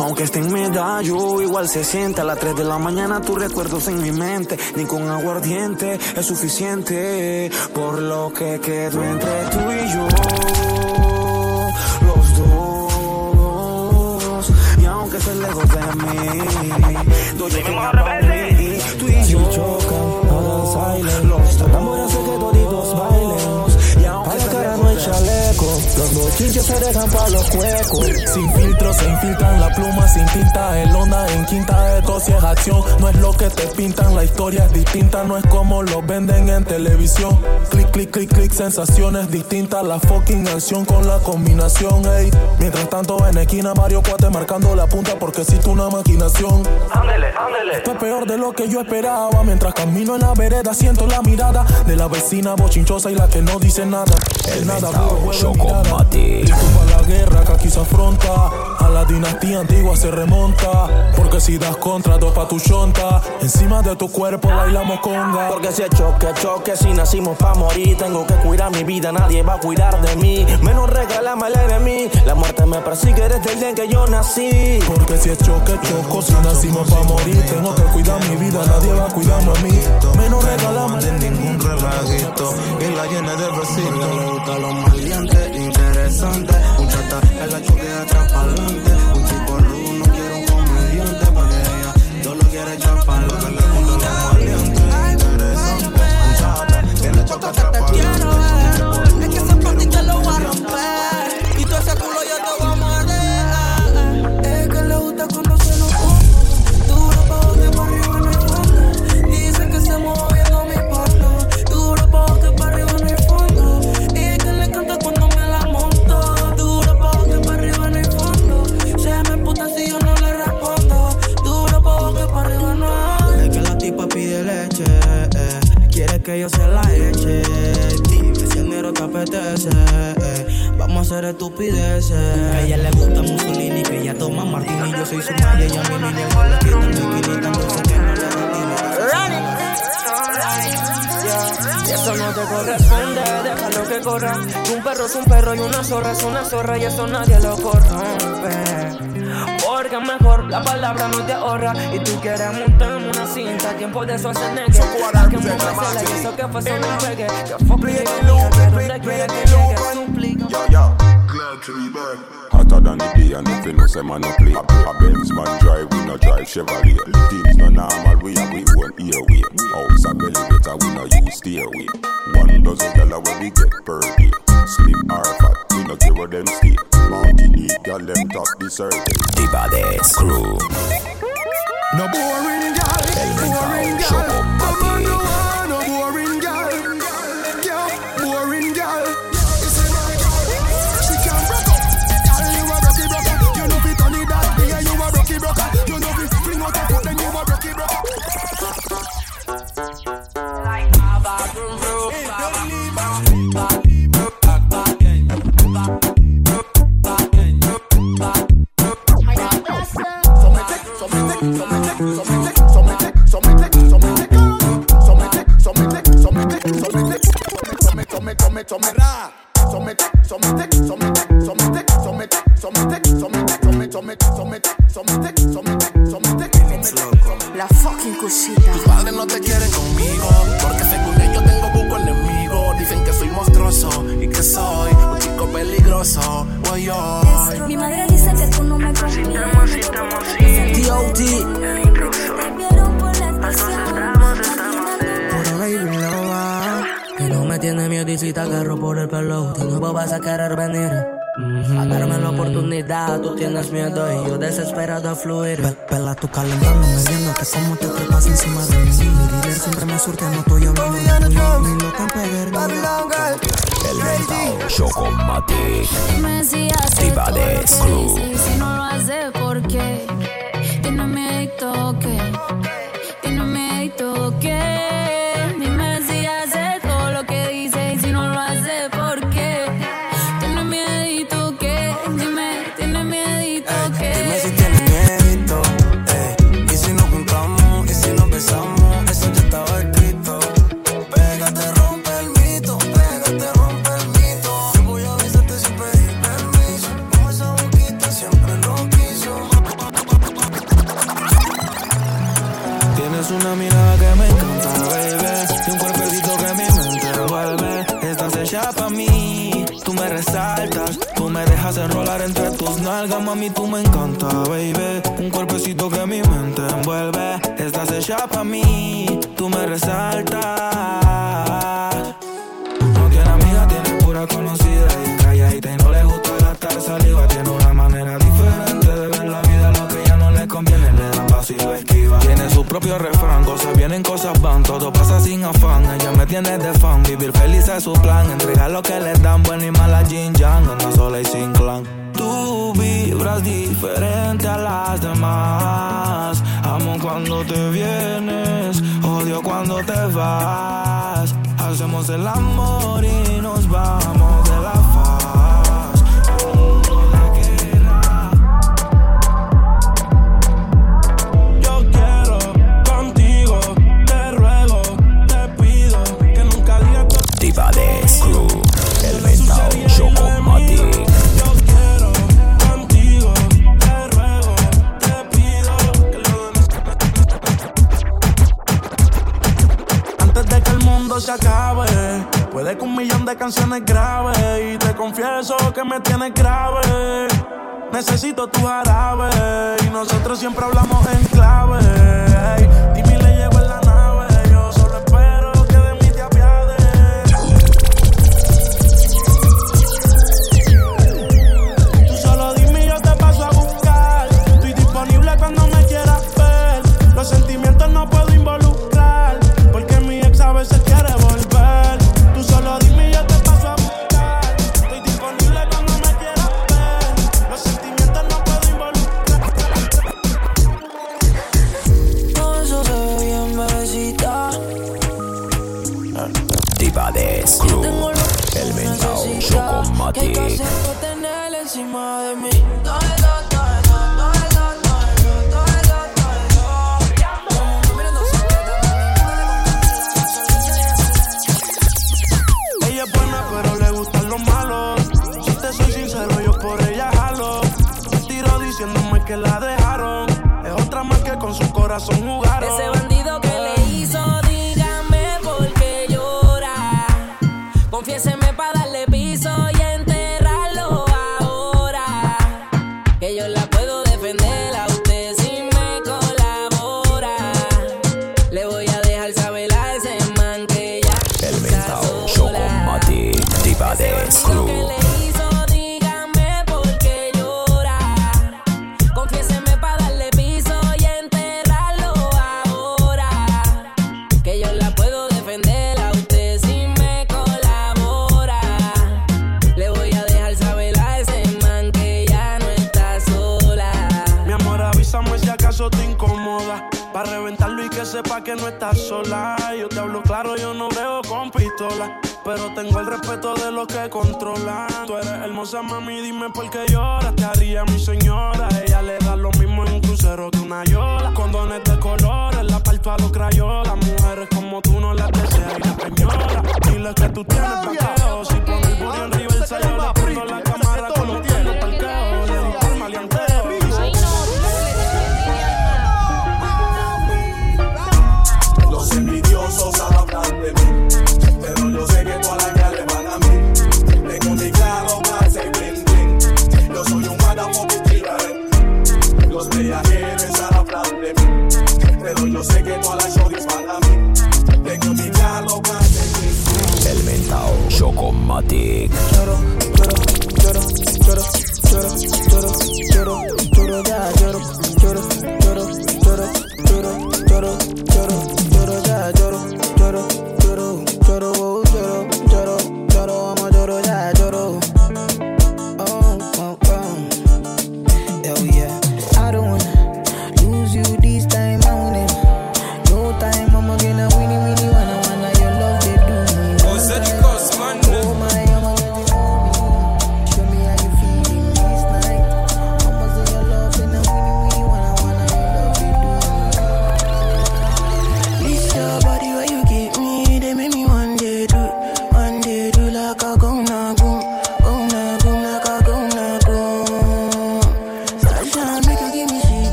Aunque esté en medallo, igual se siente. A las 3 de la mañana tus recuerdos en mi mente. Ni con aguardiente es suficiente. Por lo que quedó entre tú y yo. Los dos. Y aunque estés lejos de mí. Los bochinches se dejan para los huecos. Sin filtro se infiltran la pluma sin tinta El onda en quinta de tos es acción No es lo que te pintan, la historia es distinta No es como lo venden en televisión Clic, clic, clic, clic, sensaciones distintas La fucking acción con la combinación ey. Mientras tanto en esquina varios cuates marcando la punta Porque existe una maquinación Ándele, ándele. Esto es peor de lo que yo esperaba Mientras camino en la vereda siento la mirada De la vecina bochinchosa y la que no dice nada El nada puro mirada. Chocomatic. Listo para la guerra que aquí se afronta. A la dinastía antigua se remonta. Porque si das contra, dos pa' tu chonta. Encima de tu cuerpo bailamos conga. Porque si es choque, choque, si nacimos pa' morir, tengo que cuidar mi vida, nadie va a cuidar de mí. Menos regálame el enemigo. La muerte me persigue desde el día en que yo nací. Porque si es choque, choco. Si nacimos pa' morir, tengo que cuidar mi vida. Nadie va a cuidarme a mí. Menos regalame. de ningún relajito y la llena de. Le gusta maleante, interesante. En la choque de atrás pa'lante. Un chico rudo no quiere un comediante porque ella yo lo quiere echar gusta lo maleante, interesante. Un chata en la choque atrás te quiero pa'lante. Es que ese panty te lo voy a romper. Y todo ese culo yo te voy a zorra y eso nadie lo corrompe. Porque mejor la palabra no te ahorra y tú quieres montarme una cinta. Tiempo de eso hace negue. Que movérsela y eso que fue solo un pegue. Que fue que donde quiera que llegue. Yo, yo, glad to be back. Hotter than the day and if you know say man no play. A, a Benz man drive, we no drive Chevrolet. Things no normal, we have we own airway House a belly better, we no use stairway. One dozen dollar when we get per day. Slim or fat, we no care where them stay. Martinique, girl, them top the circle Divades Crew. No boring girl. El Boring Mentao agarro por el pelo, de nuevo vas a querer venir. A darme la oportunidad, tú tienes miedo y yo desesperado a fluir. Pe- Pela tu calendándome viéndote cómo te trepas encima de mí. Mi dealer siempre me surte, no estoy hablando de. Ni lo que pegué, El mentao Chocomatic. Dime si hace Diva todo de lo que Screw. dice y si no lo hace, ¿por qué? Tiene miedo que, Tú me encanta, baby. Un cuerpecito que mi mente envuelve. Estás hecha pa' mí. Tú me resaltas. No tiene amiga, tiene pura conocida y calladita y no le gusta gastar saliva. Tiene una manera diferente de ver la vida, lo que ya no le conviene le dan paso y lo esquiva. Tiene su propio refrán, cosas vienen, cosas van, todo pasa sin afán. Ella me tiene de fan, vivir feliz es su plan. Entregar lo que le dan, buena y mala Jin Yang, anda sola y sin clan. Diferente a las demás. Amo cuando te vienes, odio cuando te vas. Hacemos el amor y nos vamos con su estás sola. Yo te hablo claro, yo no veo con pistola. Pero tengo el respeto de los que controlan. Tú eres hermosa, mami, dime por qué lloras. Te haría mi señora. Ella le da lo mismo en un crucero que una yola. Condones de colores, la parto a los crayolas. Mujeres como tú no las deseas y la peñola. Dile que tú tienes Mix.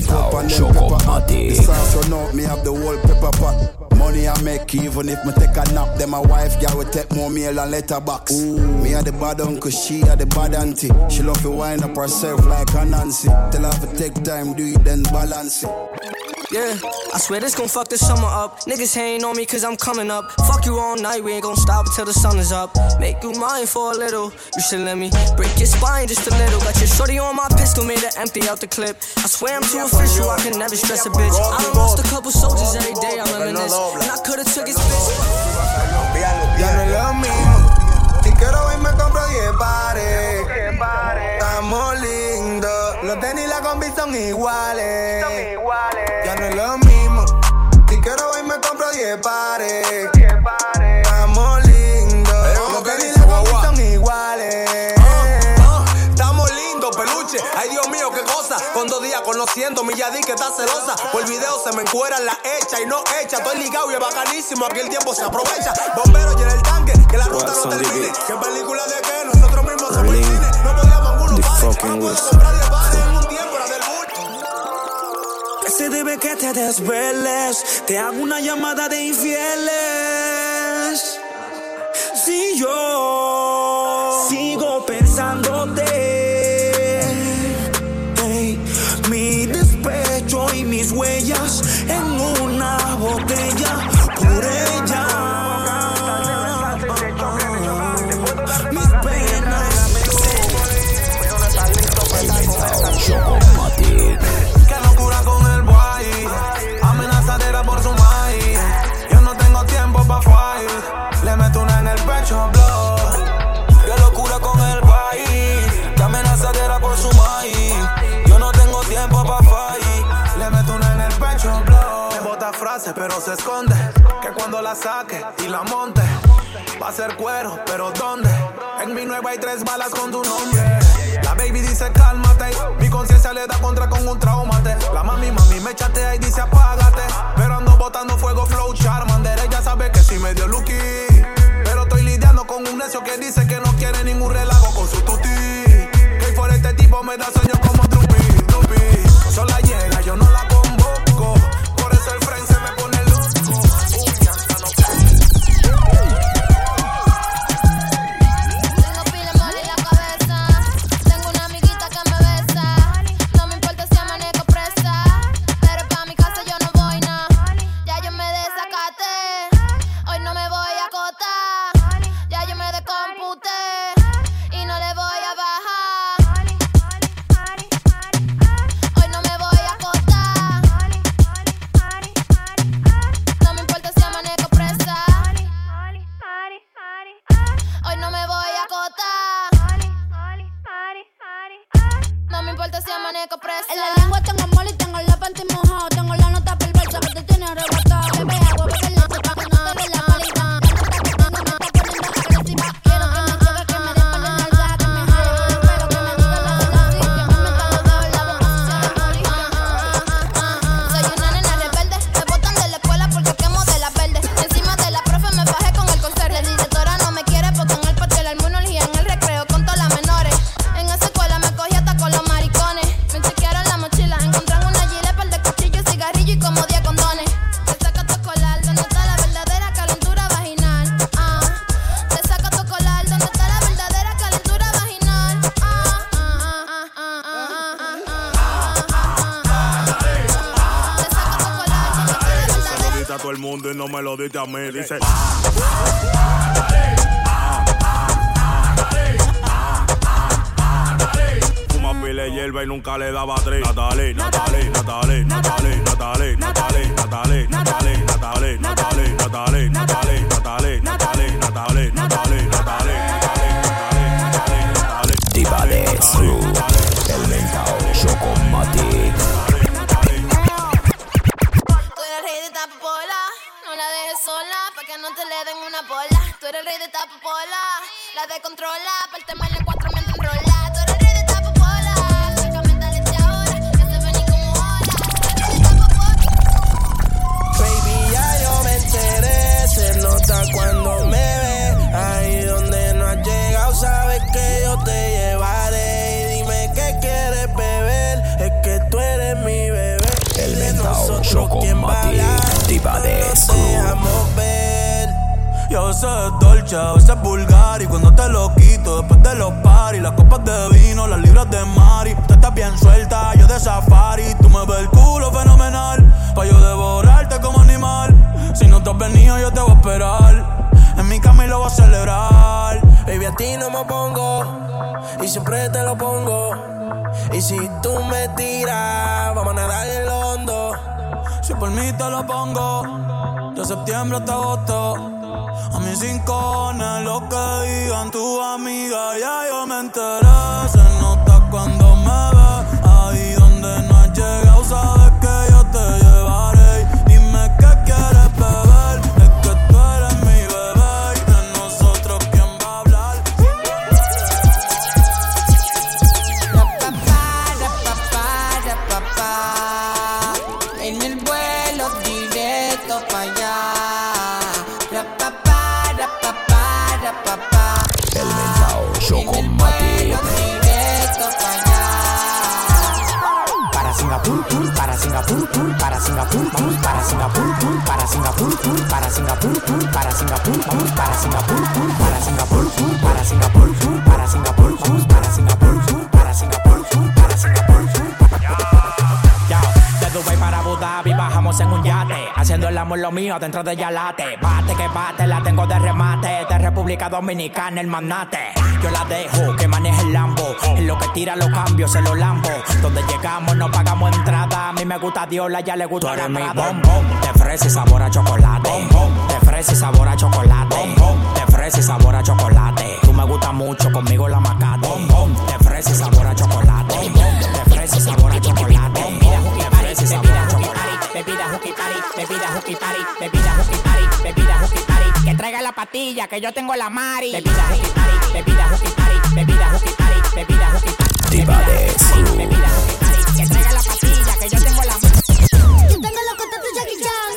Step up and then pepper up. The sauce run out, me have the whole pepper pot. Money I make even if me take a nap. Then my wife girl will take more meal and letterbox. Me a the bad uncle, she a the bad auntie. She love to wind up herself like a Nancy. Tell her to take time, do it then balance it. Yeah, I swear this gon' fuck the summer up. Niggas hating on me cause I'm coming up. Fuck you all night, we ain't gon' stop until the sun is up. Make you mine for a little. You should let me break your spine just a little. Got your shorty on my pistol, made her empty out the clip. I swear I'm too official, I can never stress a bitch. I done lost a couple soldiers every day, I'm reminisce. And I could've took his bitch. Ya no lo mismo. Si quiero ir me compro 10 pares. Estamos lindos. Los tenis y la combi son iguales. Ya no Estamos lindos. Los tenis y la combi son iguales. Estamos lindos, peluche. Ay, Dios mío, qué cosa. Con dos días conociendo, mi Yadi que está celosa. Por el video se me encueran la hecha y no hecha. Estoy ligado y es bacanísimo. Aquí el tiempo se aprovecha. Bombero llena el tanque, que la ruta no termine. ¿Qué película de qué? Nosotros mismos somos el cine. No podíamos uno pares. No puedo comprar 10 se debe que te desveles. Te hago una llamada de infieles. Si yo se esconde. Que cuando la saque y la monte. Va a ser cuero, pero ¿dónde? En mi nueva hay tres balas con tu nombre. La baby dice cálmate. Mi conciencia le da contra con un traumate. La mami, mami me chatea y dice apágate. Pero ando botando fuego, flow, charmander. Ella sabe que sí me dio lucky. Pero estoy lidiando con un necio que dice que no quiere ningún relajo con su tuti. Que por este tipo me da sueño como todo el mundo y no me lo diste a mí. Dice. Fuma pile hierba y nunca le daba tres. Natalie, Natalie, Natalie, Natalie, Natalie, Natalie, Natalie, Natalie, Natalie, Natalie, Natalie, Natalie, Natalie, Natalie, Natalie, Natalie, Natalie, Diva de Su, descontrola, aparte mal en cuatro me enrola. Tú eres rey de esta popola, saca mentales ahora, que se vení como hola. Tú de esta. Baby, ya yo me enteré, se nota cuando me ve. Ahí donde no has llegado, sabes que yo te llevaré. Y dime qué quieres beber, es que tú eres mi bebé. El de nosotros, ¿quién va a hablar? Diva de no. Y a veces es dolce, a veces es vulgar. Y cuando te lo quito, después de los paris, las copas de vino, las libras de Mari. Tú estás bien suelta, yo de safari. Tú me ves el culo fenomenal, pa' yo devorarte como animal. Si no te has venido, yo te voy a esperar. En mi cama y lo voy a celebrar. Baby, a ti no me pongo, y siempre te lo pongo. Y si tú me tiras, vamos a nadar el hondo. Si por mí te lo pongo, de septiembre hasta agosto. A mis rincones, lo que digan tu amiga, ya yo me enteré. Se nota cuando directo para allá. El mentao Choco Mati. Directo para allá. Para Singapur, pur, para Singapur, pur, para Singapur, pur, para Singapur, pur, para Singapur, pur, para Singapur, pur, para Singapur, pur, para Singapur, pur, para Singapur, pur, para Singapur, pur, para Singapur, pur, Amor lo mío dentro de Yalate Bate que bate, la tengo de remate De República Dominicana el manate Yo la dejo que maneje el Lambo En lo que tira los cambios se los lambo. Donde llegamos no pagamos entrada. A mí me gusta Diola, ya le gusta la mi bombón. De fresa y sabor a chocolate. De fresa y sabor a chocolate. De fresa y sabor a chocolate. Tú me gusta mucho, conmigo la macate. De fresa y sabor a chocolate. De fresa y sabor a chocolate bebida hooky party, bebida hooky party, bebida hooky party, bebida hooky party. Que traiga la patilla, que yo tengo la mari. Bebida hooky party, bebida hooky party, bebida hooky party, bebida hooky party. Diva de. Bebida hooky party, que traiga la patilla, que yo tengo la mari. Yo tengo los contactos de Jackie Chan.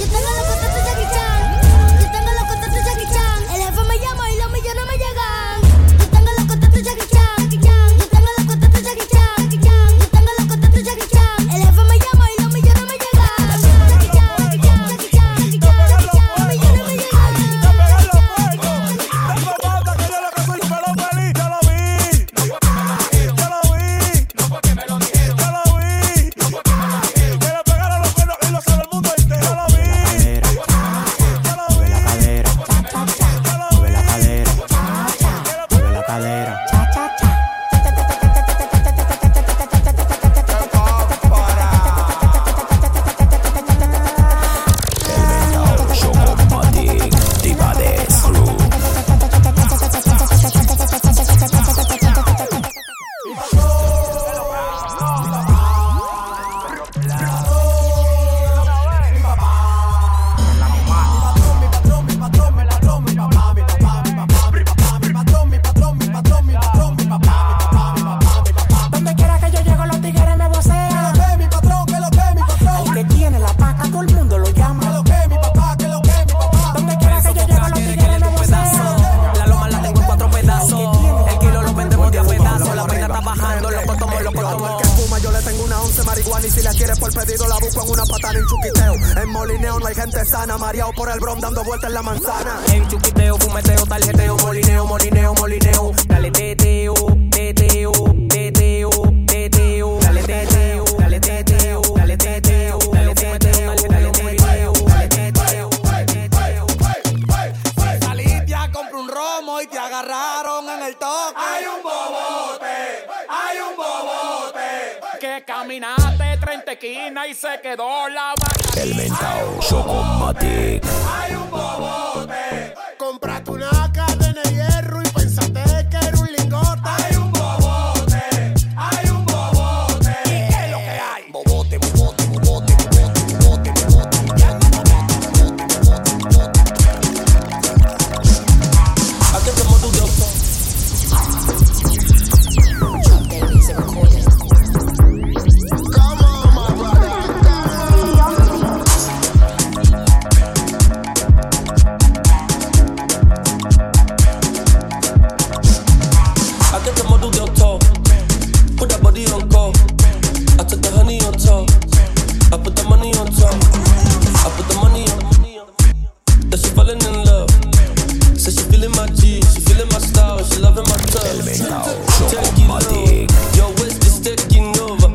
Yo tengo los una patada en chuquiteo. En molineo no hay gente sana, mareado por el brom dando vueltas en la manzana. En chuquiteo, fumeteo, tarjeteo, molineo, molineo, molineo. Dale caminaste 30 esquinas y se quedó la vaca. El mentao Choco Mati. Hay un bobote. Compraste loving my touch. Take it low. Yo, it's just taking over.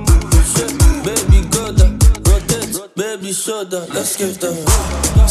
Baby, go the rotate, baby, shoulder. Let's give the.